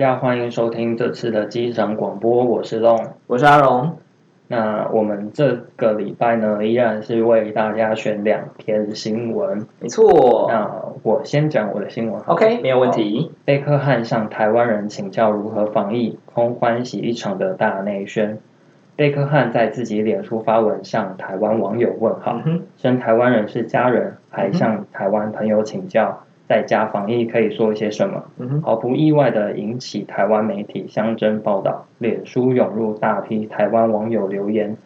大家欢迎收听这次的机长广播，我是 Long。我是阿龙。那我们这个礼拜呢，依然是为大家选两篇新闻。没错。那我先讲我的新闻。OK，没有问题。贝克汉向台湾人请教如何防疫，空欢喜一场的大内宣。贝克汉在自己脸书发文向台湾网友问好称台湾人是家人，还向台湾朋友请教在家防疫可以做些什么。嗯，毫不意外的引起台湾媒体相争报道，脸书涌入大批台湾网友留言，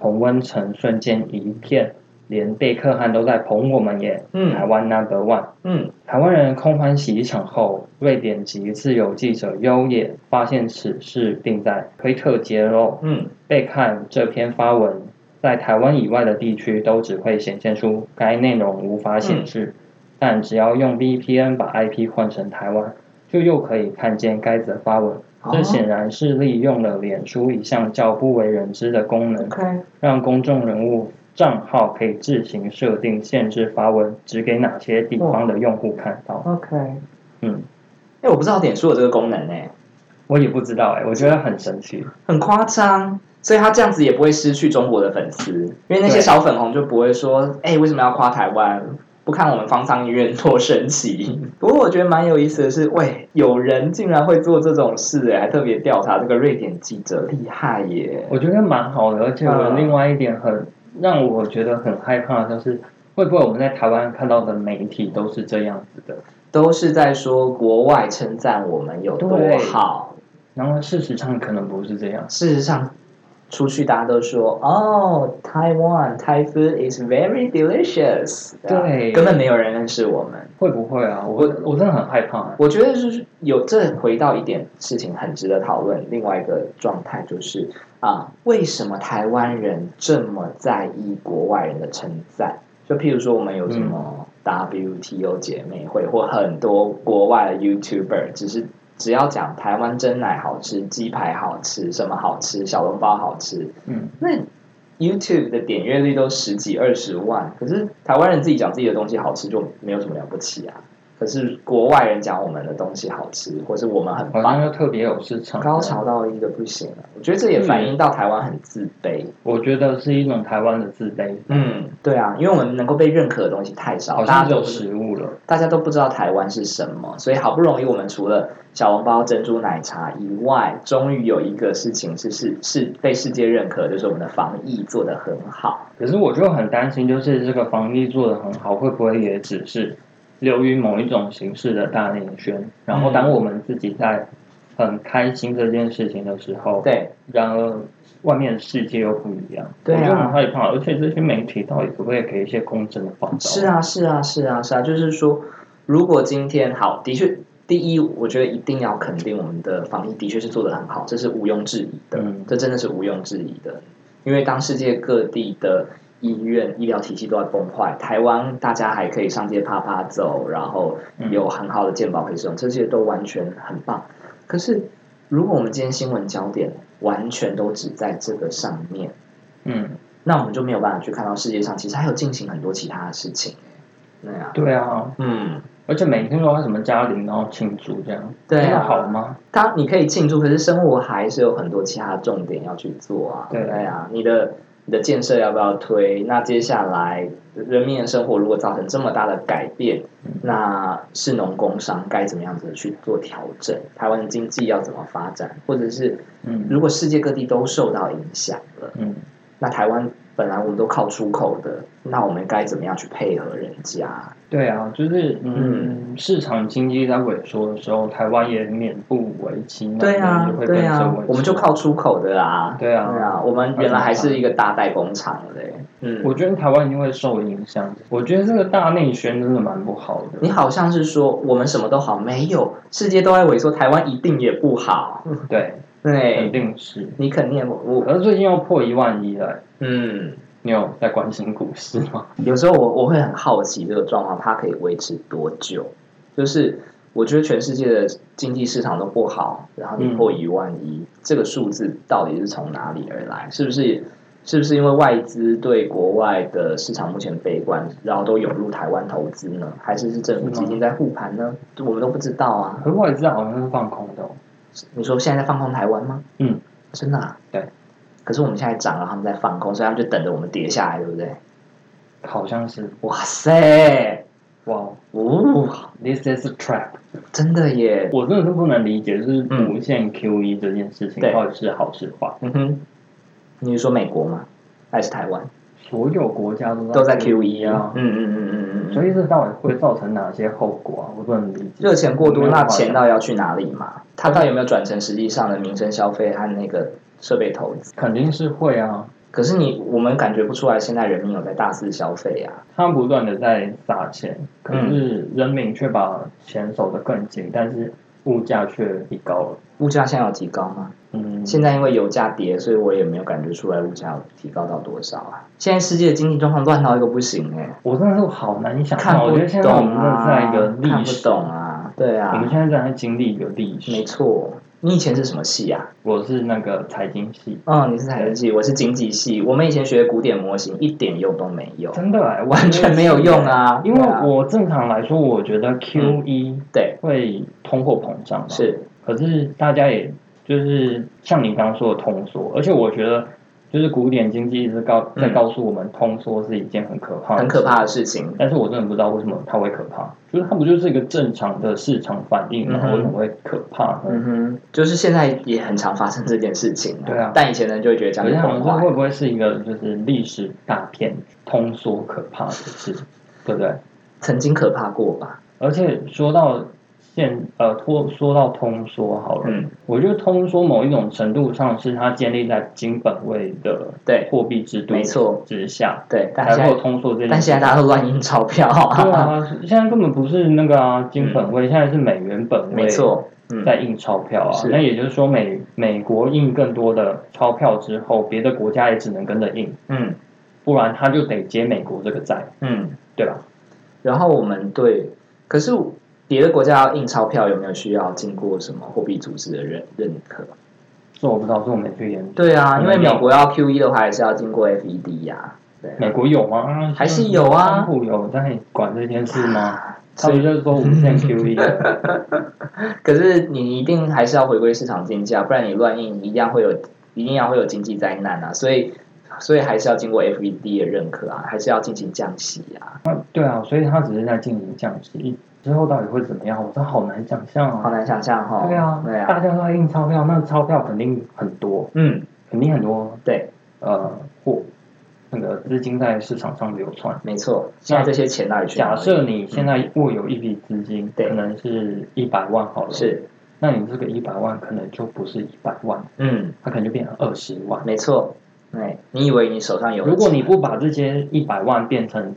同温层瞬间一片，连贝克汉都在捧我们耶，嗯。台湾 number one。嗯。台湾人空欢喜一场后，瑞典籍自由记者优也发现此事，并在推特揭露，嗯。被看这篇发文在台湾以外的地区都只会显现出该内容无法显示，但只要用 VPN 把 IP 换成台湾，就又可以看见该则发文。这哦显然是利用了脸书一项较不为人知的功能让公众人物账号可以自行设定限制发文只给哪些地方的用户看到。OK。嗯，哎，我不知道脸书有这个功能呢，我也不知道哎、我觉得很神奇。很夸张。所以他这样子也不会失去中国的粉丝，因为那些小粉红就不会说，哎，为什么要夸台湾？不看我们方舱医院多神奇。不过我觉得蛮有意思的是，喂，有人竟然会做这种事，哎，还特别调查这个瑞典记者，厉害耶！我觉得蛮好的，而且我嗯另外一点很让我觉得很害怕，就是会不会我们在台湾看到的媒体都是这样子的，都是在说国外称赞我们有多好，然后事实上可能不是这样。事实上，出去大家都说哦，Taiwan Thai food is very delicious，吧对根本没有人认识我们。会不会啊？我我真的很害怕。我觉得就是有这回到一点事情很值得讨论。另外一个状态就是啊，为什么台湾人这么在意国外人的称赞？就譬如说，我们有什么 WTO 姐妹会，或很多国外的 YouTuber，只是只要讲台湾真奶好吃、鸡排好吃、什么好吃、小笼包好吃，嗯，那 YouTube 的点阅率都十几二十万，可是台湾人自己讲自己的东西好吃就没有什么了不起啊。可是国外人讲我们的东西好吃，或是我们很棒，又特别有市场。高潮到一个不行了。我觉得这也反映到台湾很自卑。我觉得是一种台湾的自卑，嗯，对啊，因为我们能够被认可的东西太少，好像只有大家都食物了。大家都不知道台湾是什么，所以好不容易我们除了小笼包、珍珠奶茶以外，终于有一个事情是是是被世界认可，就是我们的防疫做得很好。可是我就很担心，就是这个防疫做得很好，会不会也只是流于某一种形式的大内宣？然后当我们自己在很开心这件事情的时候，对，然而外面的世界又不一样，对啊我就很害怕。而且这些媒体到底可不可以给一些公正的报道？是，啊，是啊，是啊，是啊，就是说，如果今天好，的确，第一，我觉得一定要肯定我们的防疫的确是做得很好，这是毋庸置疑的，嗯这真的是毋庸置疑的。因为当世界各地的医院、医疗体系都在崩坏，台湾大家还可以上街啪啪走，然后有很好的健保可以使用，这些都完全很棒。可是，如果我们今天新闻焦点完全都只在这个上面，嗯，那我们就没有办法去看到世界上其实还有进行很多其他的事情。对啊，对啊，嗯，而且每天都要什么嘉玲，然后庆祝这样，对啊真的好吗？当你可以庆祝，可是生活还是有很多其他重点要去做啊。对啊，你的你的建设要不要推？那接下来人民的生活如果造成这么大的改变，那是农工商该怎么样子去做调整？台湾的经济要怎么发展？或者是嗯如果世界各地都受到影响了，嗯，那台湾本来我们都靠出口的，那我们该怎么样去配合人家？对啊，就是嗯，市场经济在萎缩的时候，台湾也免不为其难，对啊也，会跟对啊着萎缩，我们就靠出口的啊。对啊对啊，我们原来还是一个大代工厂嘞。嗯，我觉得台湾一定会受影响。我觉得这个大内宣真的蛮不好的。你好像是说我们什么都好，没有，世界都在萎缩，台湾一定也不好。对，肯对，定是。你肯定我我可是最近要破一万一了，嗯，你有在关心股市吗？有时候我我会很好奇这个状况它可以维持多久？就是我觉得全世界的经济市场都不好，然后你破一万一，这个数字到底是从哪里而来？是不是是不是因为外资对国外的市场目前悲观，然后都涌入台湾投资呢？还是是政府基金在护盘呢？我们都不知道啊。可是外资好像是放空的、哦，你说现在在放空台湾吗？嗯，真的、啊？对。可是我们现在涨了，他们在放空，所以他们就等着我们跌下来，对不对？好像是。哇塞！哇哦，，This is a trap。真的耶！我真的是不能理解，就是嗯无限 QE 这件事情到底是好是坏？嗯哼，你是说美国吗？还是台湾？所有国家都都在 QE 啊，嗯嗯嗯嗯嗯嗯。所以这到底会造成哪些后果啊？我不能理解。热钱过多，那钱到底要去哪里嘛？它到底有没有转成实际上的民生消费和那个设备投资？肯定是会啊，可是你我们感觉不出来，现在人民有在大肆消费啊。他们不断的在撒钱，可嗯是人民却把钱守得更紧，但是物价却提高了。物价现在有提高吗？嗯，现在因为油价跌，所以我也没有感觉出来物价有提高到多少啊。现在世界的经济状况乱到一个不行哎、我真的是好难想象，看不我觉得现在我懂们真的在一啊个，看历史，不懂啊，对啊我们啊，现在正在经历一个历史。没错。你以前是什么系啊？我是那个财经系，哦，你是财经系，我是经济系。我们以前学古典模型一点用都没有，真的哎，完全没有用。啊。因为我正常来说，我觉得 QE 对会通货膨胀嘛，是可是大家也就是像你刚刚说的通缩，而且我觉得就是古典经济一直告嗯在告诉我们，通缩是一件很可怕、很可怕。的事情。但是我真的不知道为什么它会可怕，就是它不就是一个正常的市场反应吗？嗯哼为什么会可怕呢？嗯哼，就是现在也很常发生这件事情。对啊但以前人就会觉得这我样会。不会是一个就是历史大片，通缩可怕的事，对不对？曾经可怕过吧？而且说到现呃通说到通缩好了，嗯，我觉得通缩某一种程度上是它建立在金本位的对货币制度没错之下，对，但才会有现在通缩这件事。但现在大家都乱印钞票对啊，现在根本不是那个啊金本位，现在是美元本位，没，错，嗯，在印钞票啊。那也就是说美美国印更多的钞票之后，别的国家也只能跟着印，嗯不然他就得接美国这个债，嗯，对吧？然后我们对，可是别的国家要印钞票有没有需要经过什么货币组织的认认可？这我不知道，这我没去研究。对啊，因为美国要 QE 的话，还是要经过 FED 呀、对啊美国有吗？还是有啊川普有在管这件事吗？他所以们就是说无限 QE，可是你一定还是要回归市场竞价，不然你乱印，一样会有，一定要会有经济灾难啊！所以，所以还是要经过 FED 的认可啊，还是要进行降息啊，对啊，所以它只是在进行降息，之后到底会怎么样？我真的好难想象啊。好难想象哈。对啊，对啊，大家都在印钞票，那钞票肯定很多，嗯，肯定很多对，呃货，那个资金在市场上流窜。没错。现在这些钱哪里去？假设你现在握有一笔资金，对可能是一百万好了，，是，那你这个一百万可能就不是一百万，嗯，它可能就变成二十万。没错。对，你以为你手上有如果你不把这些一百万变成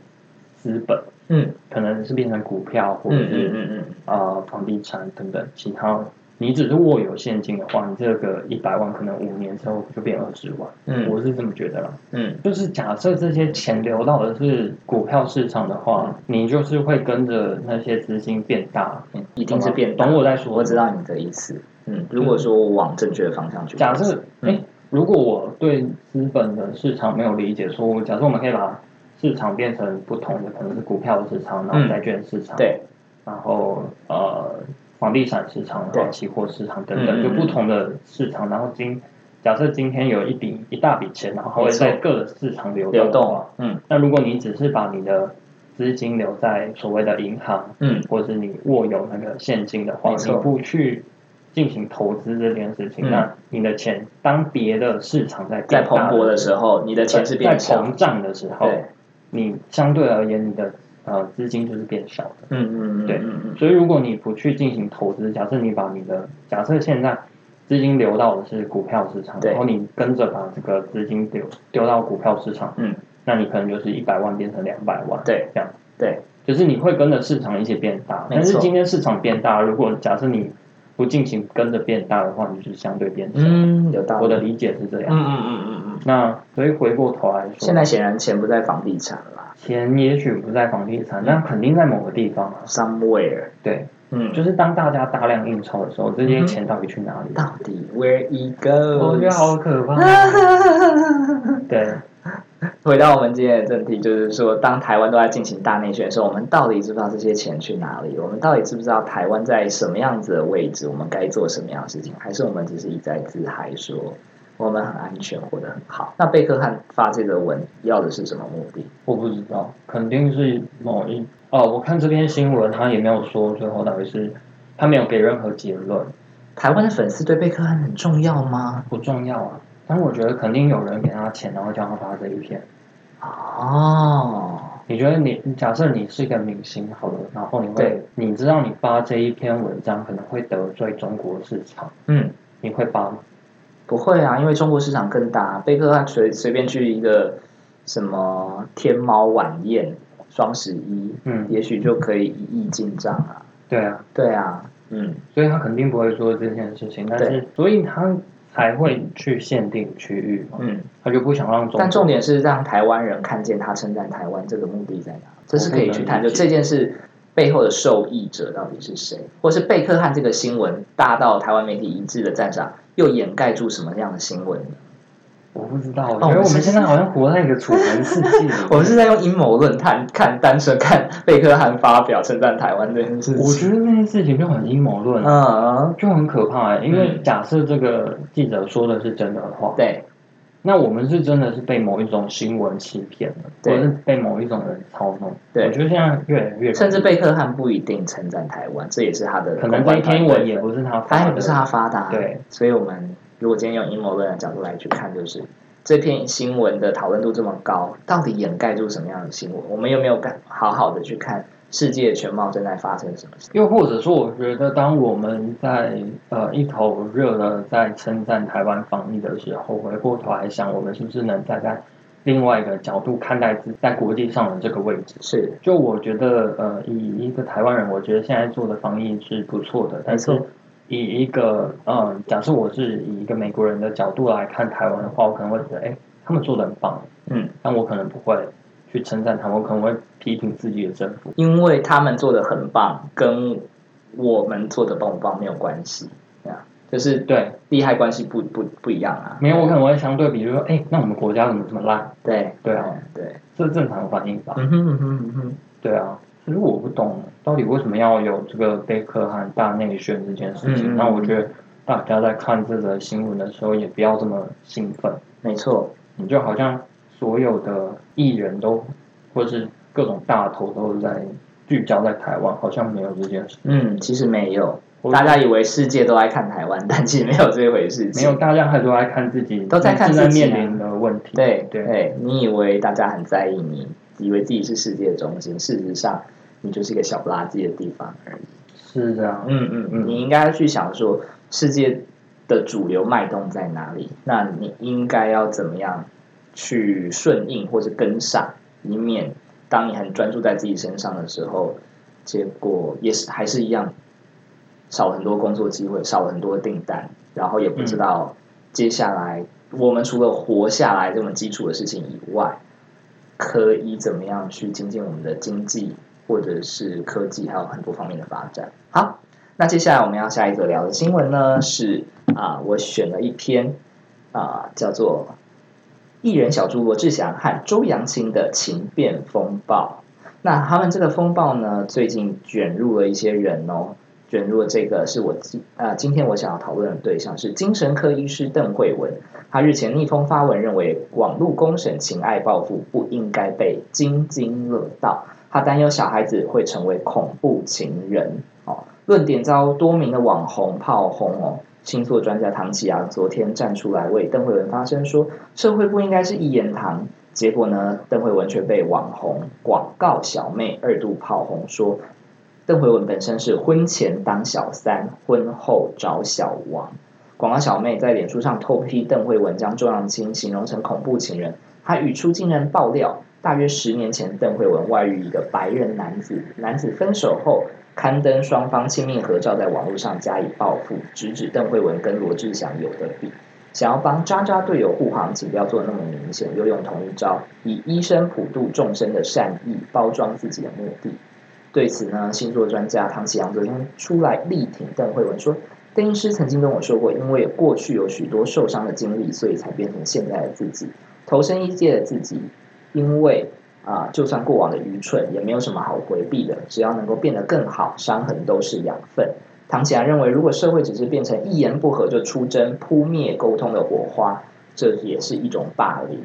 资本，嗯。可能是变成股票或者嗯是、嗯嗯嗯，呃房地产等等其他，你只是握有现金的话，你这个一百万可能五年之后就变二十万，嗯。我是这么觉得啦。嗯。就是假设这些钱流到的是股票市场的话，你就是会跟着那些资金变大。嗯，一定是变大。懂我在说我知道你的意思。嗯，如果说我往正确的方向去，假设，嗯。哎、如果我对资本的市场没有理解，说假设我们可以把市场变成不同的，可能是股票市场，然后债券市场，嗯对，然后呃房地产市场，然对。后期货市场等等，嗯就不同的市场。然后今假设今天有一笔一大笔钱，然后会在各个市场流流动的话动，嗯。那如果你只是把你的资金留在所谓的银行，嗯，或者是你握有那个现金的话，你不去进行投资这件事情，嗯那你的钱当别的市场在在蓬勃的时候，你的钱是变在。膨胀的时候，你相对而言你的呃资金就是变少的。嗯嗯嗯，对所以如果你不去进行投资，假设你把你的假设现在资金流到的是股票市场，然后你跟着把这个资金丢丢到股票市场，嗯，那你可能就是一百万变成两百万，对，这样，对，就是你会跟着市场一起变大。但是今天市场变大，如果假设你不进行跟着变大的话，你就是相对变小。嗯，有道理。我的理解是这样。嗯嗯嗯嗯嗯。那所以回过头来说，现在显然钱不在房地产了钱也许不在房地产，但肯定在某个地方啊。，somewhere。对，嗯，就是当大家大量印钞的时候，这些钱到底去哪里？到底 where it goes？我觉得好可怕。对，回到我们今天的正题，就是说，当台湾都在进行大内宣的时候，我们到底知不知道这些钱去哪里？我们到底知不知道台湾在什么样子的位置？我们该做什么样的事情？还是我们只是一再自嗨说我们很安全，活得很好？那贝克汉发这个文要的是什么目的？我不知道，肯定是某一哦。我看这篇新闻，他也没有说最后到底是他没有给任何结论。台湾的粉丝对贝克汉很重要吗？不重要啊，但我觉得肯定有人给他钱，然后叫他发这一篇。哦，你觉得你假设你是一个明星好了，然后你会你知道你发这一篇文章可能会得罪中国市场，嗯，你会发吗？不会啊，因为中国市场更大。贝克汉随随便去一个什么天猫晚宴、双十一，嗯，也许就可以一亿进账啊。对啊，对啊，嗯，所以他肯定不会做这件事情，但是所以他才会去限定区域嘛，嗯，他就不想让中国。但重点是让台湾人看见他称赞台湾，这个目的在哪？这是可以去探究这件事背后的受益者到底是谁，或是贝克汉这个新闻大到台湾媒体一致的赞赏，又掩盖住什么样的新闻呢？我不知道，我哦觉得我们现在好像活在一个楚门世界。我们是在用阴谋论看看单纯看贝克汉发表称赞台湾这件事我。觉得那件事情就很阴谋论，嗯，就很可怕、欸。因为嗯假设这个记者说的是真的话，对，那我们是真的是被某一种新闻欺骗了，或对者是被某一种人操弄。对我觉得现在越来越，甚至贝克汉不一定称赞台湾，这也是他的可能这篇文也不是他发的，他也不是他发的、啊，对，所以我们如果今天用阴谋论的角度来去看，就是这篇新闻的讨论度这么高，到底掩盖住什么样的新闻？我们有没有敢好好的去看世界全貌正在发生什么事？又或者说，我觉得当我们在呃一头热的在称赞台湾防疫的时候，回过头来想，我们是不是能站在另外一个角度看待自在国际上的这个位置？是就我觉得，呃，以一个台湾人，我觉得现在做的防疫是不错的，但是以一个，嗯，假设我是以一个美国人的角度来看台湾的话，我可能会觉得，哎，他们做的很棒，嗯，但我可能不会去称赞他们，我可能会批评自己的政府。因为他们做的很棒，跟我们做的棒不棒没有关系，对啊，就是对，利害关系不不不一样啊。没有，我可能会相对比，如说，哎，那我们国家怎么这么烂？对对啊，对，这是正常的反应吧？嗯哼嗯哼嗯哼，对啊，可是我不懂到底为什么要有这个贝克汉大内宣这件事情。嗯那我觉得大家在看这则新闻的时候，也不要这么兴奋。没错，你就好像所有的艺人都，或是各种大头都是在聚焦在台湾，好像没有这件事。嗯，其实没有，大家以为世界都在看台湾，但其实没有这回事。没有，大家还都在看自己，都在看自己啊面临的问题。对对对，你以为大家很在意你，以为自己是世界中心，事实上你就是一个小不拉几的地方而已。是这样。嗯嗯嗯你应该去想说世界的主流脉动在哪里，那你应该要怎么样去顺应或是跟上，以免当你很专注在自己身上的时候，结果也是还是一样，少了很多工作机会，少了很多订单，然后也不知道接下来我们除了活下来这么基础的事情以外，可以怎么样去精进我们的经济或者是科技，还有很多方面的发展。好，那接下来我们要下一则聊的新闻呢是啊，我选了一篇啊叫做艺人小猪罗志祥和周扬青的情变风暴。那他们这个风暴呢，最近卷入了一些人哦，卷入了这个是我今呃今天我想要讨论的对象是精神科医师邓慧文。他日前逆风发文，认为网络公审情爱报复不应该被津津乐道。他担忧小孩子会成为恐怖情人。哦，论点遭多名的网红炮轰哦。星座专家唐启阳昨天站出来为邓慧文发声，说社会不应该是一言堂。结果呢，邓慧文却被网红广告小妹二度炮轰，说邓慧文本身是婚前当小三，婚后找小王。广告小妹在脸书上偷批邓慧文将周扬青形容成恐怖情人，她语出惊人爆料，大约十年前邓慧文外遇一个白人男子，男子分手后刊登双方亲密合照在网络上加以报复，直指邓慧文跟罗志祥有的比。想要帮渣渣队友护航，请不要做那么明显，又用同一招，以医生普度众生的善意包装自己的目的。对此呢，星座专家唐启阳昨天出来力挺邓慧文，说邓医师曾经跟我说过，因为过去有许多受伤的经历，所以才变成现在的自己，投身一界的自己。因为啊，就算过往的愚蠢，也没有什么好回避的，只要能够变得更好，伤痕都是养分。唐启阳认为，如果社会只是变成一言不合就出征、扑灭沟通的火花，这也是一种霸凌。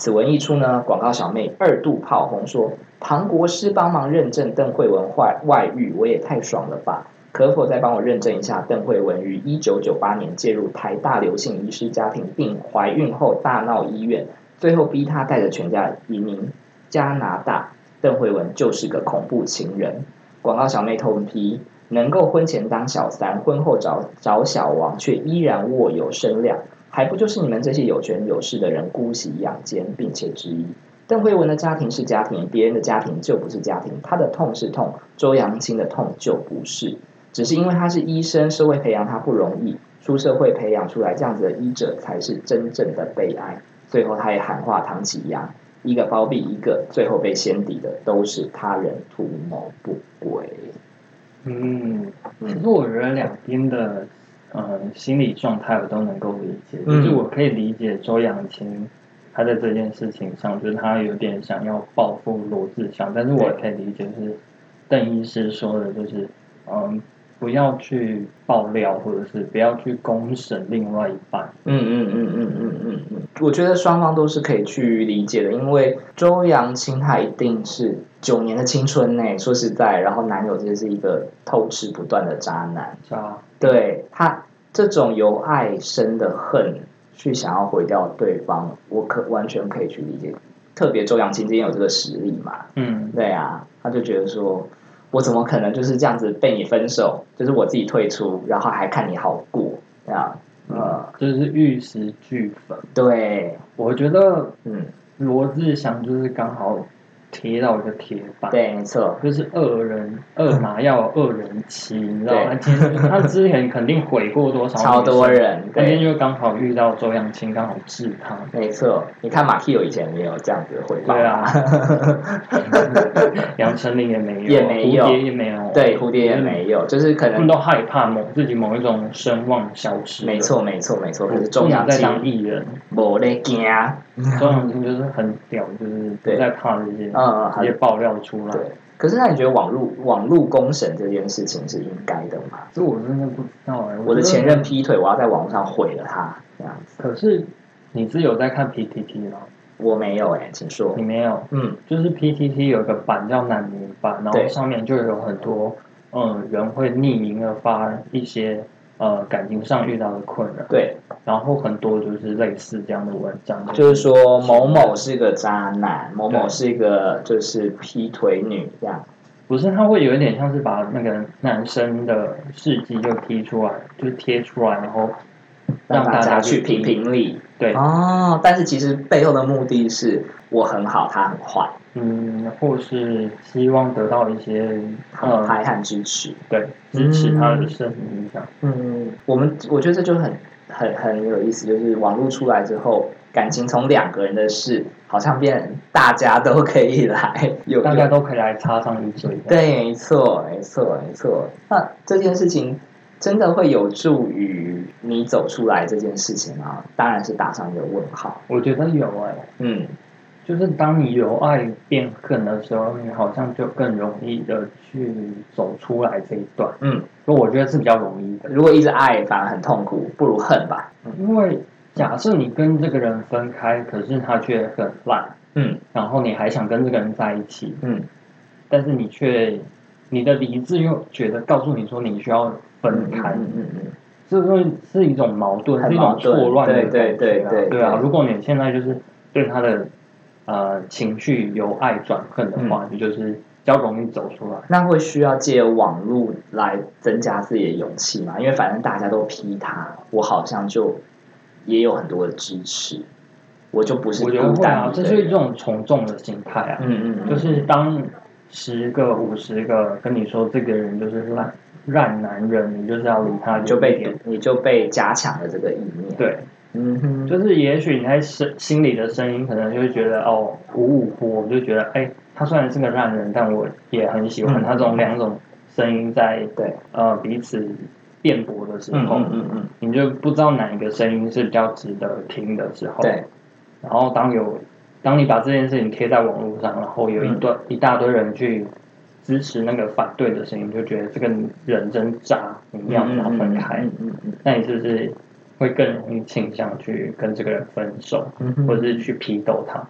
此文一出呢，广告小妹二度炮轰说：“唐国师帮忙认证邓慧文外外遇，我也太爽了吧！可否再帮我认证一下，邓慧文于一九九八年介入台大刘姓医师家庭，并怀孕后大闹医院，最后逼他带着全家移民加拿大。邓慧文就是个恐怖情人。”广告小妹痛批。能够婚前当小三，婚后找找小王，却依然握有身量，还不就是你们这些有权有势的人姑息养奸，并且质疑邓慧文的家庭是家庭，别人的家庭就不是家庭，他的痛是痛，周扬青的痛就不是，只是因为他是医生，社会培养他不容易，出社会培养出来这样子的医者才是真正的悲哀。最后他也喊话唐启阳，一个包庇一个，最后被先抵的都是他人图谋不轨。嗯，其实我觉得两边的呃心理状态我都能够理解，就是我可以理解周扬青他在这件事情上，就是他有点想要报复罗志祥，但是我也可以理解是邓医师说的，就是嗯。不要去爆料，或者是不要去公审另外一半。嗯嗯嗯嗯嗯嗯嗯，我觉得双方都是可以去理解的，因为周扬青他一定是九年的青春呢，说实在，然后男友就是一个偷吃不断的渣男。渣。对他这种由爱生的恨，去想要毁掉对方，我可完全可以去理解。特别周扬青今天有这个实力嘛？嗯，对啊，他就觉得说。我怎么可能就是这样子被你分手？就是我自己退出，然后还看你好过，这样，呃，就是玉石俱焚。对，我觉得，嗯，罗志祥就是刚好。贴到一个铁板，对，没错，就是恶人，恶马要恶人妻，你知道吗？他之前肯定毁过多少 超多人，今天就刚好遇到周扬青，刚好治他。没错，你看马 Q 以前也有这样子的回报，对啊，杨丞琳也没有，也没有，蝴蝶也没有，对，蝴蝶也没有，就是可能他们都害怕某自己某一种声望消失。没错，没错，没错，可是周扬青在当艺人，没得惊。周扬青就是很屌，就是不在怕这些。嗯，一些爆料出来。对，可是那你觉得网络网络公审这件事情是应该的吗？这我真的不知道哎。我的前任劈腿，我要在网络上毁了他这样子。可是你是有在看 PTT 吗？我没有哎，请说。你没有？嗯，就是 PTT 有个版叫难民版，然后上面就有很多嗯人会匿名的发一些。呃，感情上遇到的困扰，对，然后很多就是类似这样的文章，就是说某某是个渣男，某某是一个就是劈腿女这样，不是，他会有一点像是把那个男生的事迹就踢出来，就贴出来，然后让大家去评评理，对，哦，但是其实背后的目的是我很好，他很坏。嗯，或是希望得到一些呃排和支持，对，支持他的声音影响。嗯，我们我觉得这就很很很有意思，就是网络出来之后，感情从两个人的事，好像变大家都可以来，有大家都可以来插上一嘴。对，没错，没错，没错。那这件事情真的会有助于你走出来这件事情吗？当然是打上一个问号。我觉得有哎，嗯。就是当你由爱变恨的时候，你好像就更容易的去走出来这一段。嗯，所以我觉得是比较容易的。如果一直爱反而很痛苦，不如恨吧。因为假设你跟这个人分开，可是他却很烂。嗯，然后你还想跟这个人在一起。嗯，但是你却你的理智又觉得告诉你说你需要分开。嗯嗯嗯，这是是一种矛盾，是一种错乱的对对对对对啊！如果你现在就是对他的。呃，情绪由爱转恨的话，你就是比较容易走出来。那会需要借网络来增加自己的勇气吗？因为反正大家都批他，我好像就也有很多的支持，我就不是我觉得啊，这是一种从众的心态啊。嗯嗯，就是当十个、五十个跟你说这个人就是烂烂男人，你就是要离他，就被你就被加强了这个意念。对。嗯哼，就是也许你在心心里的声音，可能就会觉得哦五五波，就觉得哎，他虽然是个烂人，但我也很喜欢嗯他这种两种声音在对，呃彼此辩驳的时嗯候，嗯嗯嗯，你就不知道哪一个声音是比较值得听的时候。对，然后当有当你把这件事情贴在网络上，然后有一嗯。段、一大堆人去支持那个反对的声音，就觉得这个人真渣，你要把他分开。嗯嗯嗯。那你是不是会更容易倾向去跟这个人分手，或者是去批斗他？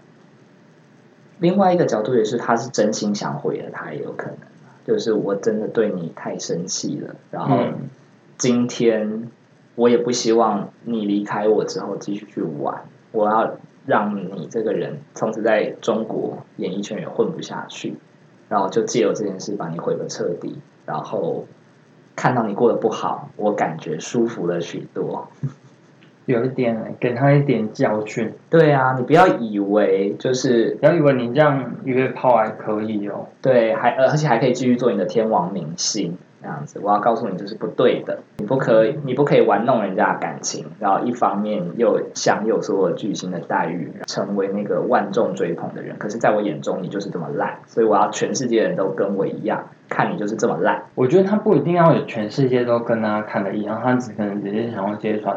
另外一个角度也是，他是真心想毁了他，也有可能啊就是我真的对你太生气了，然后嗯今天我也不希望你离开我之后继续去玩，我要让你这个人从此在中国演艺圈也混不下去，然后就借由这件事把你毁个彻底，然后看到你过得不好，我感觉舒服了许多。有一点给他一点教训，对啊，你不要以为就是不要以为你这样约炮还可以哦。对，还而且还可以继续做你的天王明星这样子。我要告诉你，这是不对的。你不可以，你不可以玩弄人家的感情，然后一方面又享有所有巨星的待遇，成为那个万众追捧的人。可是，在我眼中，你就是这么烂，所以我要全世界人都跟我一样，看你就是这么烂。我觉得他不一定要有全世界都跟他看的一样，他只可能只是想要揭穿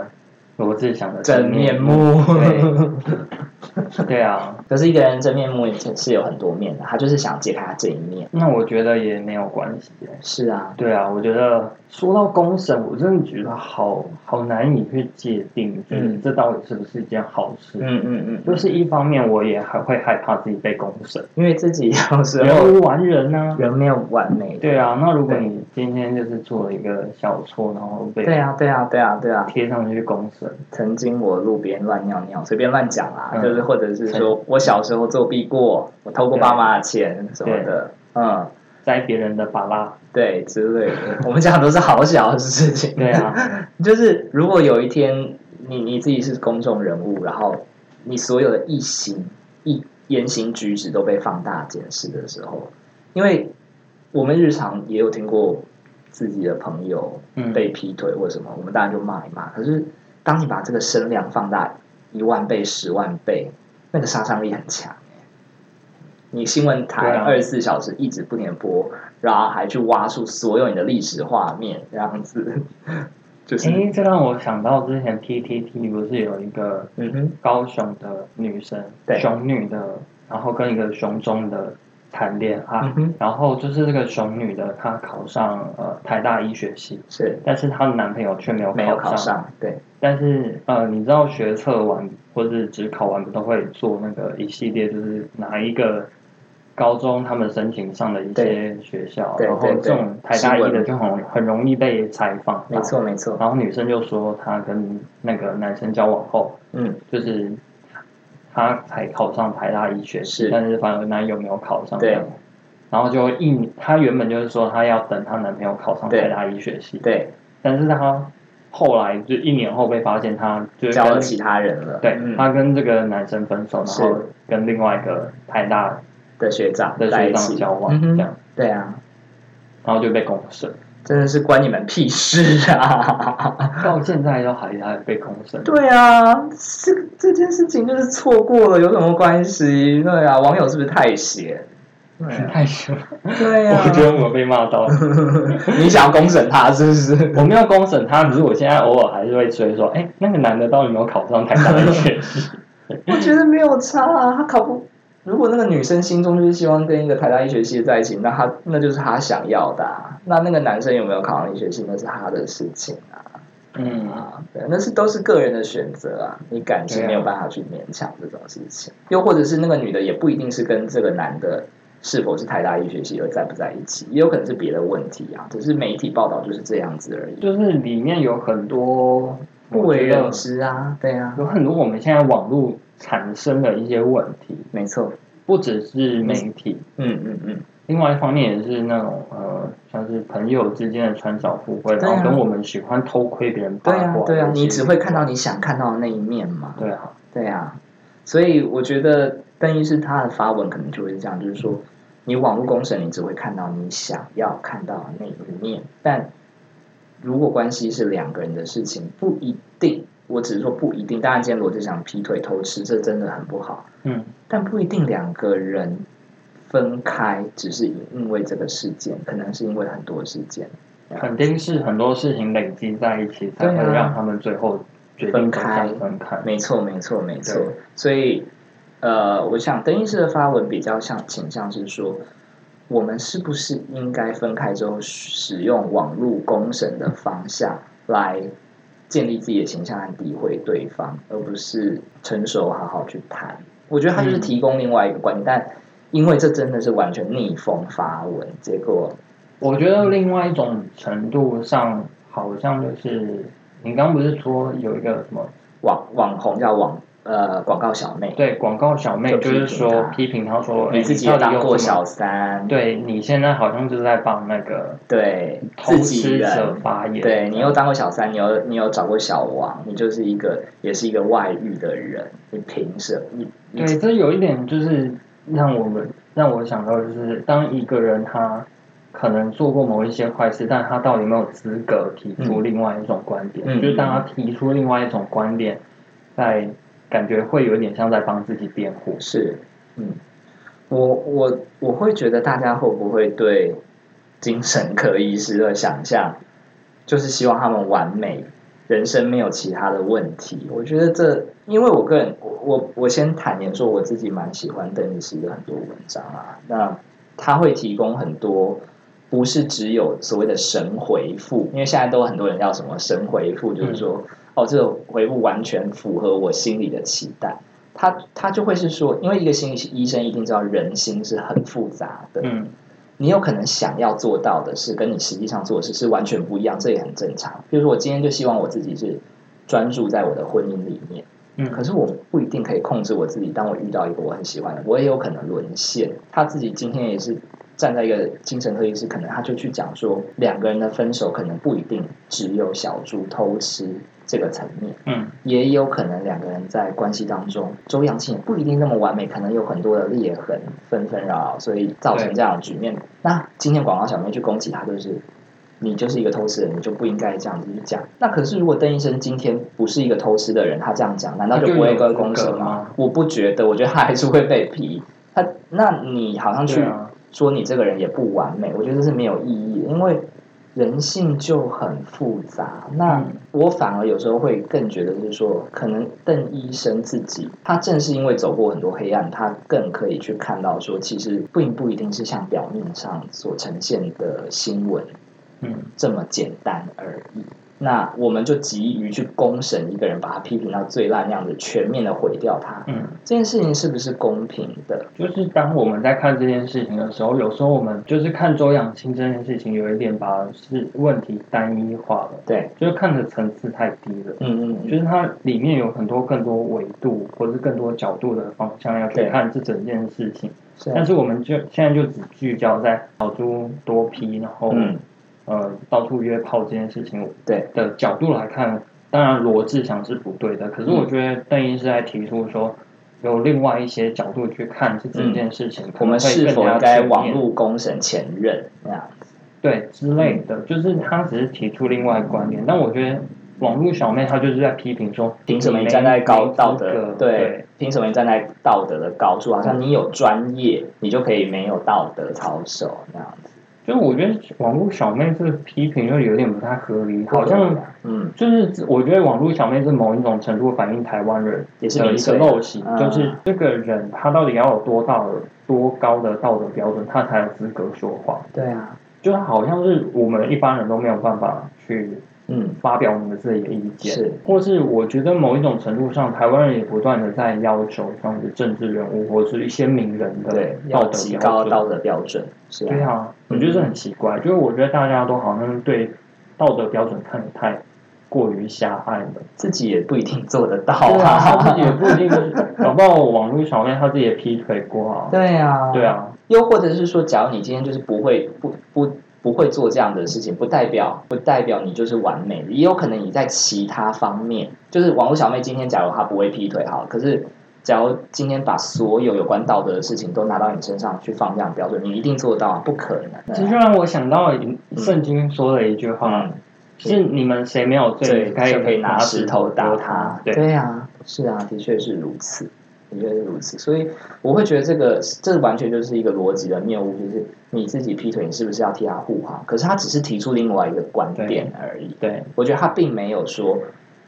罗志祥的真面目。对，对啊，可是一个人真面目是有很多面的，他就是想揭开他这一面。那我觉得也没有关系。是啊，对啊，我觉得说到公审，我真的觉得好好难以去界定，就是嗯。这到底是不是一件好事。嗯嗯嗯，就是一方面，我也还会害怕自己被公审，因为自己有时候人无完人呐、人没有完美。对啊，那如果你今天就是做了一个小错，然后被对啊，对啊，对啊，对啊。贴上去公审，曾经我路边乱尿尿，随便乱讲啊，嗯。就是或者是说我小时候作弊过，我偷过爸妈的钱什么的，嗯，摘别人的巴拉，对之类的。我们讲的都是好小的事情。对啊，就是如果有一天你你自己是公众人物，然后你所有的一行一言行举止都被放大检视的时候，因为我们日常也有听过自己的朋友嗯，被劈腿或什么，我们当然就骂一骂。可是当你把这个声量放大一万倍、十万倍，那个杀伤力很强。你新闻台二十四小时一直不停地播，然后还去挖出所有你的历史画面，这样子，就是诶，这让我想到之前 PTT 不是有一个嗯哼，高雄的女生，对。熊女的，然后跟一个熊中的谈恋爱，嗯，然后就是这个熊女的，她考上呃台大医学系，是。但是她的男朋友却没有没有考考上，对，但是呃，你知道学测完或者是只考完不都会做那个一系列，就是哪一个高中他们申请上的一些学校，然后这种台大一的就很很容易被采访，没错没错，然后女生就说她跟那个男生交往后，嗯，就是她才考上台大医学系，是。但是反而男友没有考上，对。然后就一年，她原本就是说她要等她男朋友考上台大医学系，对，但是她后来就一年后被发现她就是交了其他人了，对，嗯。她跟这个男生分手，然后跟另外一个台大的学长的学长在一起，交往，嗯哼这样，对啊，然后就被公审，真的是关你们屁事啊！到现在都还在被公审。对啊，这这件事情就是错过了，有什么关系？对啊，网友是不是太闲？对啊，太凶了，对啊我觉得我被骂到了。你想要公审他是不是？我没有公审他，只是我现在偶尔还是会追说，哎、那个男的到底有没有考上台大的学系？我觉得没有差啊，他考不。如果那个女生心中就是希望跟一个台大医学系的在一起，那她那就是她想要的、啊。那那个男生有没有考上医学系，那是他的事情啊。嗯，啊，对，那是都是个人的选择啊，你感情没有办法去勉强这种事情。又或者是那个女的也不一定是跟这个男的是否是台大医学系而在不在一起，也有可能是别的问题啊。只是媒体报道就是这样子而已，就是里面有很多不为人知啊。对啊，有很多我们现在网络产生的一些问题，没错。不只是媒体，嗯嗯嗯，另外一方面也是那种呃，像是朋友之间的穿凿附会，然后跟我们喜欢偷窥别人八对啊卦，对啊，你只会看到你你想看到的那一面嘛。对啊，对啊，所以我觉得邓医师他的发文可能就会是这样，就是说，你网络公审，你只会看到你想要看到的那一面，但如果关系是两个人的事情，不一定。我只是说不一定。当然，今天罗志祥劈腿偷吃，这真的很不好，嗯，但不一定两个人分开只是因为这个事件，可能是因为很多事件。肯定是很多事情累积在一起，才会让他们最后决定分开。分开，没错，没错，没错。所以，呃，我想邓医师的发文比较像倾向是说，我们是不是应该分开之后，使用网络公审的方向来建立自己的形象和诋毁对方，而不是成熟好好去谈？我觉得他就是提供另外一个观点，但因为这真的是完全逆风发文，结果。我觉得另外一种程度上，好像就是你刚刚不是说有一个什么网网红叫网呃广告小妹？对，广告小妹就是说批评他说你自己当过小三，对你现在好像就是在帮那个对投资者发言，对你又当过小三，你又你有找过小王，你就是一个也是一个外遇的人，你凭什么？对，这有一点就是让我们让我想到就是当一个人他。可能做过某一些坏事，但他到底有没有资格提出另外一种观点？就是当他提出另外一种观点，在感觉会有点像在帮自己辩护。是，嗯，我我我会觉得大家会不会对精神科医师的想象，就是希望他们完美，人生没有其他的问题？我觉得这，因为我个人，我我我先坦言说，我自己蛮喜欢邓医师的很多文章啊，那他会提供很多。不是只有所谓的神回复，因为现在都很多人要什么神回复，就是说，哦，这个回复完全符合我心里的期待。他他就会是说，因为一个心理医生一定知道人心是很复杂的，嗯，你有可能想要做到的是跟你实际上做的事是完全不一样，这也很正常。比如说，我今天就希望我自己是专注在我的婚姻里面，嗯，可是我不一定可以控制我自己。当我遇到一个我很喜欢的，我也有可能沦陷。他自己今天也是。站在一个精神科医师，可能他就去讲说，两个人的分手可能不一定只有小猪偷吃这个层面，嗯，也有可能两个人在关系当中，周扬青也不一定那么完美，可能有很多的裂痕纷纷扰扰，所以造成这样的局面。那今天广告小妹去攻击他，就是你就是一个偷吃人，你就不应该这样子去讲。那可是如果邓医生今天不是一个偷吃的人，他这样讲，难道就不会被公审吗？我不觉得，我觉得他还是会被批。他那你好像去。说你这个人也不完美，我觉得这是没有意义的，因为人性就很复杂。那我反而有时候会更觉得，就是说，可能邓医生自己，他正是因为走过很多黑暗，他更可以去看到，说其实并不一定是像表面上所呈现的新闻，嗯，这么简单而已。那我们就急于去公审一个人，把他批评到最烂那样子，全面的毁掉他。嗯，这件事情是不是公平的？就是当我们在看这件事情的时候，有时候我们就是看周扬青这件事情，有一点把是问题单一化了。对，就是看的层次太低了。嗯嗯，就是它里面有很多更多维度，或者是更多角度的方向要去看这整件事情。是但是我们就现在就只聚焦在小猪多批，然后。呃，到处约炮这件事情，对的角度来看，当然罗志祥是不对的。可是我觉得邓英是在提出说，有另外一些角度去看这整件事情，我们是否应该网络公审前任这样子？对之类的，就是他只是提出另外观点。但我觉得网络小妹她就是在批评说，凭什么你站在高道德？对，凭什么你站在道德的高处？好像你有专业，你就可以没有道德操守那样子。就我觉得网络小妹这个批评就有点不太合理，好像，嗯，就是我觉得网络小妹是某一种程度反映台湾人的一个陋习，就是这个人他到底要有多大的多高的道德标准，他才有资格说话？对啊，就好像是我们一般人都没有办法去。嗯，发表我们的自己的意见，是，或是我觉得某一种程度上，台湾人也不断的在要求像是政治人物或是一些名人的道德极高道德标准，是对啊，我觉得这很奇怪，就是我觉得大家都好像对道德标准看得太过于狭隘了，自己也不一定做得到啊，他自己也不一定，搞不好网络小面他自己也劈腿过啊，对啊，对啊，又或者是说，假如你今天就是不会不不。不会做这样的事情，不代表不代表你就是完美的，也有可能你在其他方面，就是网络小妹今天假如她不会劈腿，好，可是假如今天把所有有关道德的事情都拿到你身上去放这样标准，你一定做到？不可能。这就让我想到圣经说的一句话，是你们谁没有罪，可以可以拿石头打他。对对呀，是啊，的确是如此。的确是如此。所以我会觉得这个这完全就是一个逻辑的谬误，就是你自己劈腿，你是不是要替他护航？可是他只是提出另外一个观点而已。对，我觉得他并没有说，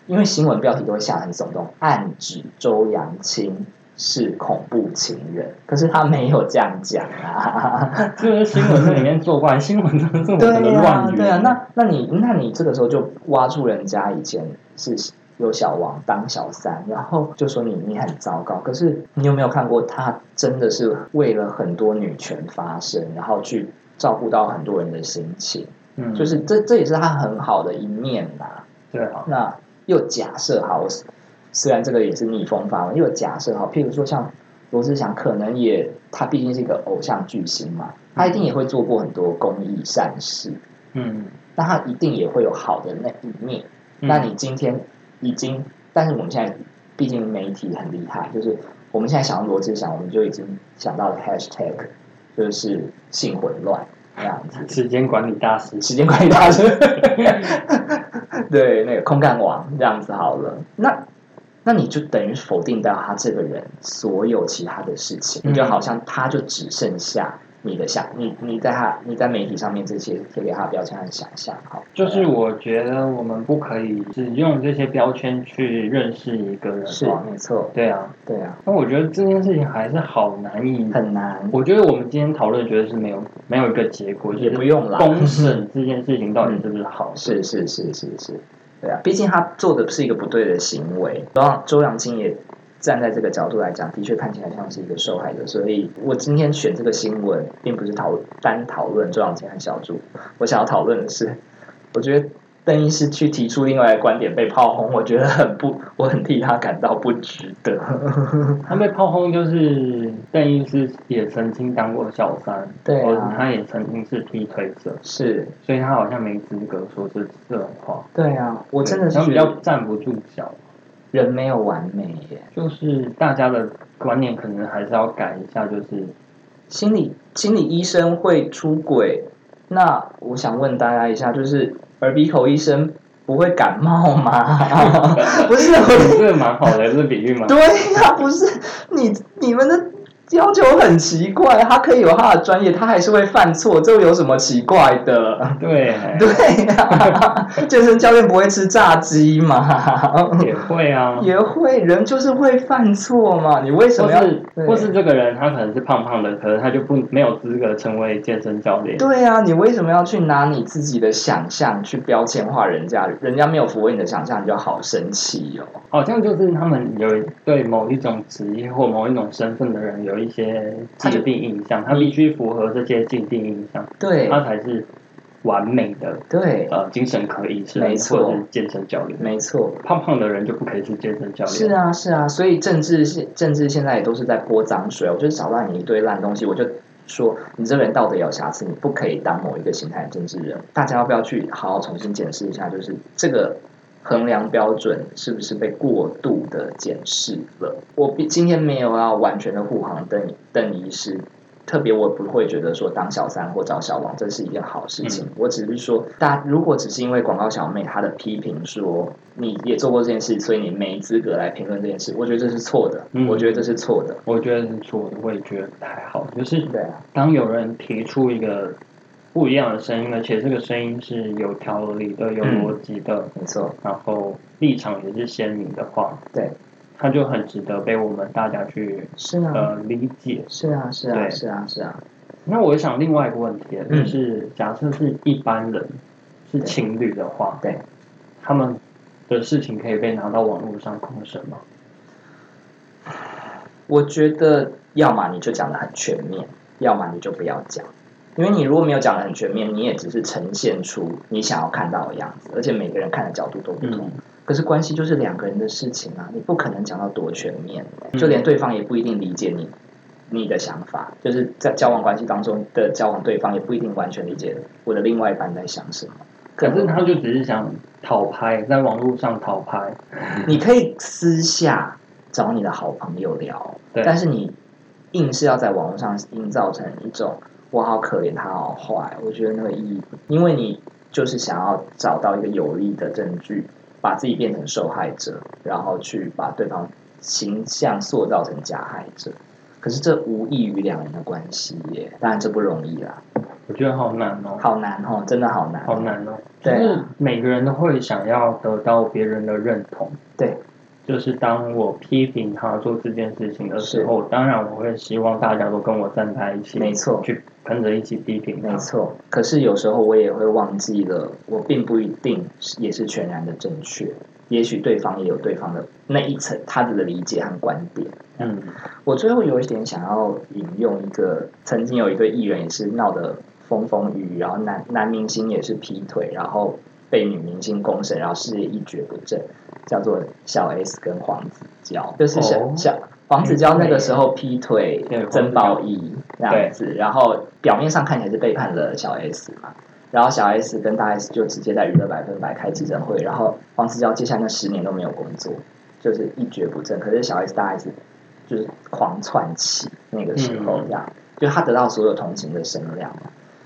因为新闻标题都会下很耸动，暗指周扬青是恐怖情人，可是他没有这样讲啊。就是新闻在里面作怪，新闻真的是我们的对呀、乱语。对啊，那那你那你这个时候就挖出人家以前是有小王当小三，然后就说你你很糟糕。可是你有没有看过他真的是为了很多女权发声，然后去照顾到很多人的心情，嗯，就是这这也是他很好的一面呐、对啊，那又假设好，虽然这个也是逆风发文，又假设好，譬如说像罗志祥，可能也他毕竟是一个偶像巨星嘛，他一定也会做过很多公益善事，嗯，那他一定也会有好的那一面。嗯。那你今天已经，但是我们现在毕竟媒体很厉害，就是我们现在想到罗志祥，我们就已经想到了 hashtag，就是性混乱这样子。时间管理大师，时间管理大师，对，那个空干王这样子好了。那那你就等于否定掉他这个人所有其他的事情，嗯就好像他就只剩下你的想，你你在他你在媒体上面这些贴给他的标签和想象，好，就是我觉得我们不可以只用这些标签去认识一个人是。没错，对啊，对啊，那我觉得这件事情还是好难以。很难，我觉得我们今天讨论觉得是没有没有一个结果，就是也不用啦，公审这件事情到底是不是好的。是是是是是，对啊，毕竟他做的是一个不对的行为，然后周扬青也站在这个角度来讲，的确看起来像是一个受害者，所以我今天选这个新闻，并不是讨单讨论周扬青和小猪，我想要讨论的是，我觉得邓医师去提出另外的观点被炮轰，我觉得很不，我很替他感到不值得。他被炮轰就是邓医师也曾经当过小三，对啊或者他也曾经是劈腿者，是，所以他好像没资格说这这种话。对啊，我真的是比较站不住脚，人没有完美耶。就是大家的观念可能还是要改一下，就是心理心理医生会出轨，那我想问大家一下，就是耳鼻口医生不会感冒吗？不是，我这个蛮好的，这个比喻蛮。对呀、不是你你们的要求很奇怪，他可以有他的专业，他还是会犯错，这有什么奇怪的？对，对呀、健身教练不会吃炸鸡嘛？也会啊。也会，人就是会犯错嘛。你为什么要？或是或是这个人他可能是胖胖的，可能他就不没有资格成为健身教练。对啊，你为什么要去拿你自己的想象去标签化人家？人家没有符合你的想象，你就好生气哦。好像就是他们有对某一种职业或某一种身份的人有一些既定印象，他必须符合这些既定印象，对他才是完美的对，呃精神科医生没错或者是健身教练。没错。胖胖的人就不可以是健身教练。是啊，是啊，所以政治现政治现在也都是在泼脏水。我就是找到你一堆烂东西，我就说你这个人道德有瑕疵，你不可以当某一个形态的政治人。大家要不要去好好重新检视一下，就是这个衡量标准是不是被过度的检视了？我今天没有要完全的护航邓邓医师。特别我不会觉得说当小三或找小王这是一件好事情，我只是说，大家如果只是因为广告小妹她的批评说你也做过这件事，所以你没资格来评论这件事，我觉得这是错的，嗯我觉得这是错的，我觉得是错的，我也觉得不太好。就是对啊，当有人提出一个不一样的声音，而且这个声音是有条理的、有逻辑的，没错，然后立场也是鲜明的话，对，他就很值得被我们大家去是啊，呃理解。是啊，是啊，对。是啊，是啊，那我想另外一个问题，嗯就是假设是一般人是对情侣的话，对，他们的事情可以被拿到网络上控审吗？我觉得要么你就讲的很全面，要么你就不要讲。因为你如果没有讲的很全面，你也只是呈现出你想要看到的样子，而且每个人看的角度都不同。嗯可是关系就是两个人的事情啊，你不可能讲到多全面，嗯就连对方也不一定理解你你的想法，就是在交往关系当中的交往对方也不一定完全理解我的另外一半在想什么。可是他就只是想讨拍，在网络上讨拍，你可以私下找你的好朋友聊，但是你硬是要在网络上营造成一种我好可怜，他好坏，我觉得那个意义，因为你就是想要找到一个有力的证据，把自己变成受害者，然后去把对方形象塑造成加害者，可是这无异于两人的关系耶。当然这不容易啦，我觉得好难哦，好难哦，真的好难，好难哦。就对每个人都会想要得到别人的认同。对，就是当我批评他做这件事情的时候，当然我会希望大家都跟我站在一起，没错去跟着一起批评他。没错。可是有时候我也会忘记了，我并不一定是也是全然的正确，也许对方也有对方的那一层他的理解和观点。嗯我最后有一点想要引用一个，曾经有一对艺人也是闹得风风雨雨，然后男男明星也是劈腿，然后被女明星公审，然后事业一蹶不振，叫做小 S 跟黄子佼，就是小、哦小黄子佼那个时候劈腿对曾宝仪这样子，然后表面上看起来是背叛了小 S 嘛。然后小 S 跟大 S 就直接在娱乐百分百开记者会，然后黄子佼接下来那十年都没有工作，就是一蹶不振。可是小 S 大 S 就是狂窜起那个时候，嗯这样、就他得到所有同情的声量嘛。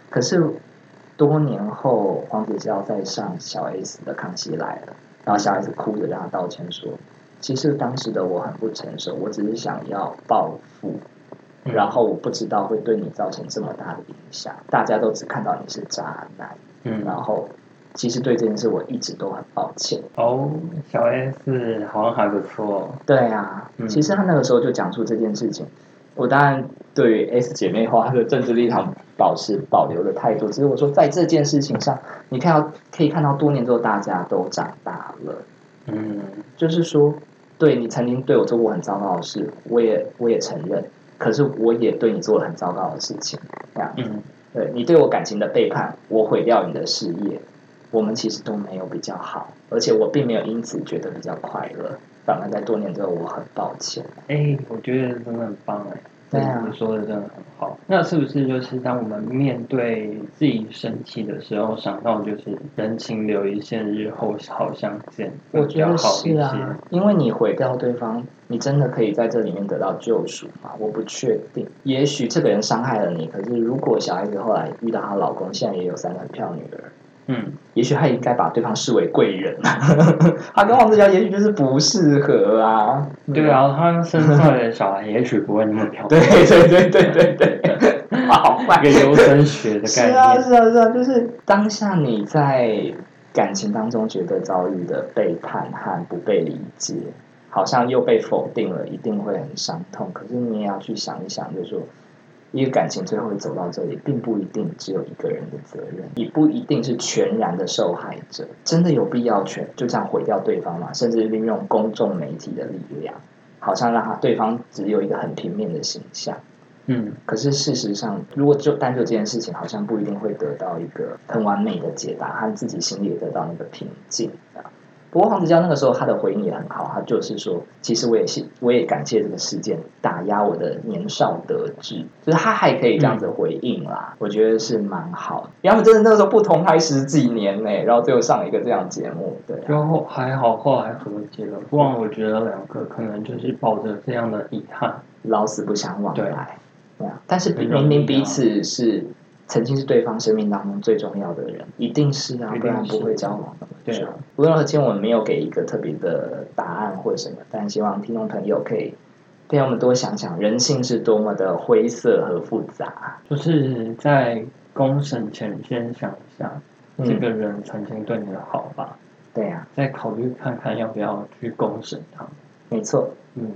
可是多年后，黄子佼在上小 S 的《康熙来了》，然后小 S 哭着跟他道歉说：“其实当时的我很不成熟，我只是想要报复，嗯然后我不知道会对你造成这么大的影响，大家都只看到你是渣男，嗯，然后其实对这件事我一直都很抱歉。”哦，小 S 好像还不错。对啊，嗯其实他那个时候就讲出这件事情。我当然对于 S 姐妹花的政治立场保持保留的态度，只是我说在这件事情上，你看到可以看到多年之后大家都长大了，嗯就是说，对你曾经对我做过很糟糕的事，我也我也承认，可是我也对你做了很糟糕的事情，这样嗯对你对我感情的背叛，我毁掉你的事业，我们其实都没有比较好，而且我并没有因此觉得比较快乐，反而在多年之后我很抱歉。哎、我觉得真的很棒哎。对啊你说的真的很好。那是不是就是当我们面对自己生气的时候，想到就是人情留一线，日后好相见，比我觉得。是啊，因为你毁掉对方，你真的可以在这里面得到救赎吗？我不确定。也许这个人伤害了你，可是如果小孩子后来遇到她老公，现在也有三个很漂亮女儿，嗯，也许他应该把对方视为贵人。他跟王子佼也许就是不适合啊。对啊，他生出来的小孩也许不会那么漂亮，对对对对对，好坏一个优生学的概念是啊，是啊，是啊，就是当下你在感情当中觉得遭遇的背叛和不被理解，好像又被否定了，一定会很伤痛。可是你也要去想一想，就是说，一个感情最后会走到这里，并不一定只有一个人的责任，也不一定是全然的受害者。真的有必要全就这样毁掉对方吗？甚至利用公众媒体的力量，好像让他对方只有一个很平面的形象。嗯，可是事实上，如果就单就这件事情，好像不一定会得到一个很完美的解答，他自己心里也得到那个平静啊。不过黄子佼那个时候他的回应也很好，他就是说，其实我也是，我也感谢这个事件打压我的年少得志，就是他还可以这样子回应啦，我觉得是蛮好的。他们真的那个时候不同台十几年呢，然后最后上了一个这样节目，对啊、然后还好后来和解了，不然我觉得两个可能就是抱着这样的遗憾。老死不相往来。对啊，但是明明彼啊此是曾经是对方生命当中最重要的人，一定是啊，不然不会交往那么久对。啊。无论今天我们没有给一个特别的答案或者什么，但希望听众朋友可以陪我们多想想，人性是多么的灰色和复杂。就是在公审前先想一下，嗯。这个人曾经对你的好吧，对啊，再考虑看看要不要去公审他。没错，嗯，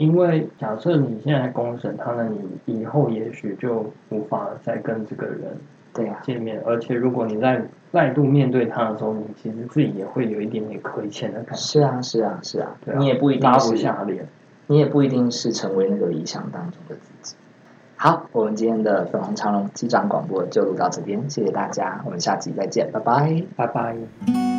因为假设你现在公审他呢，你以后也许就无法再跟这个人对啊，见面，而且如果你在再度面对他的时候，你其实自己也会有一点点亏欠的感觉，是啊，是啊，是啊，对啊你也不一定拉不是下脸。你也不一定是成为那个理想当中的自己。好，我们今天的粉红长龙机长广播就录到这边，谢谢大家，我们下集再见，拜拜。拜拜。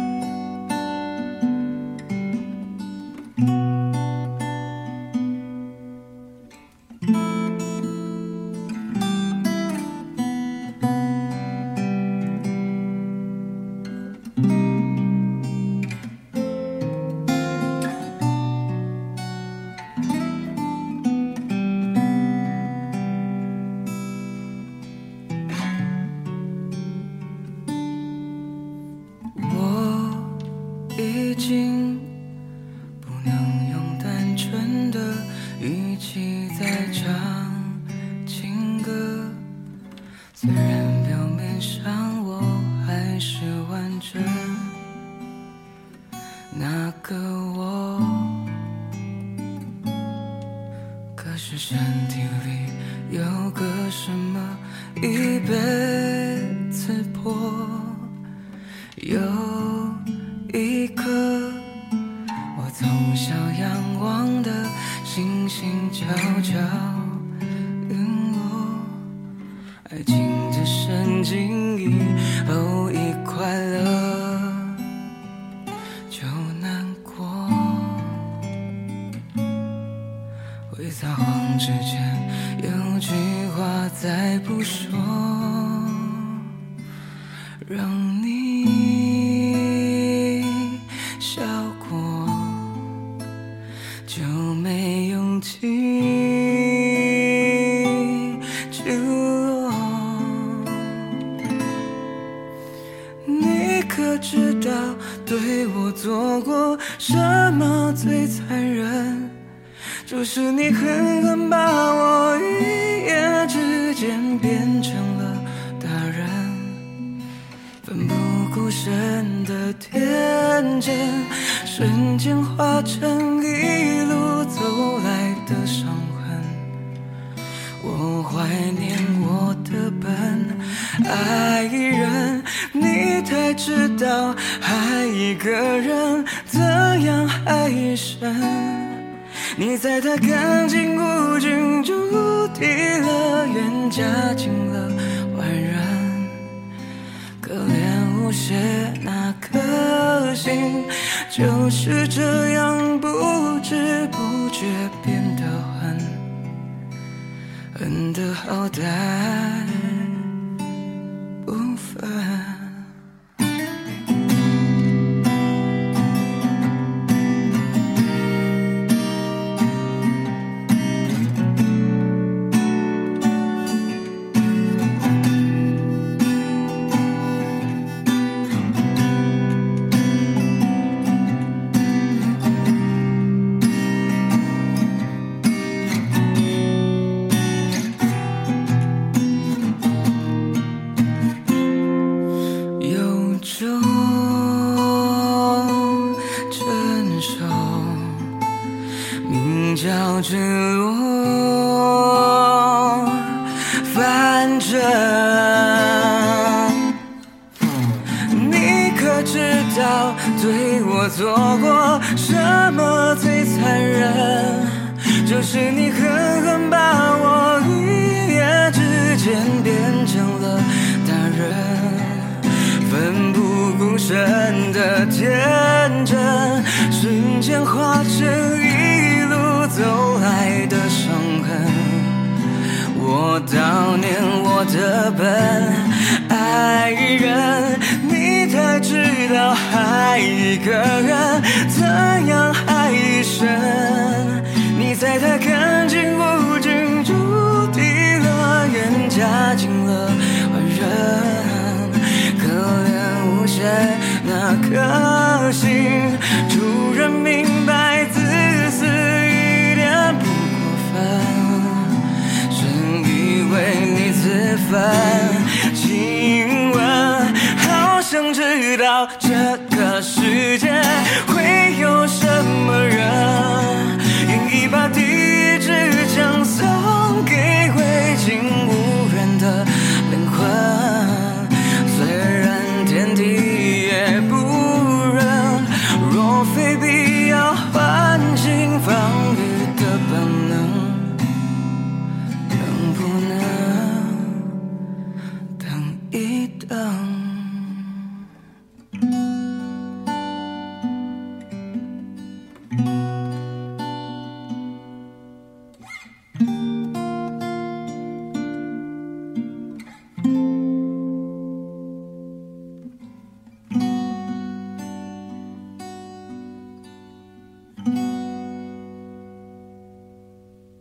的神经以偶一快乐就难过。会撒谎之前有句话再不说却变得很很的好歹。爱一个人怎样爱一生你在他干净无菌注定乐园加进了坏人可怜无邪那颗心突然明白自私一点不过分。是以为你自焚亲吻好想知道这时间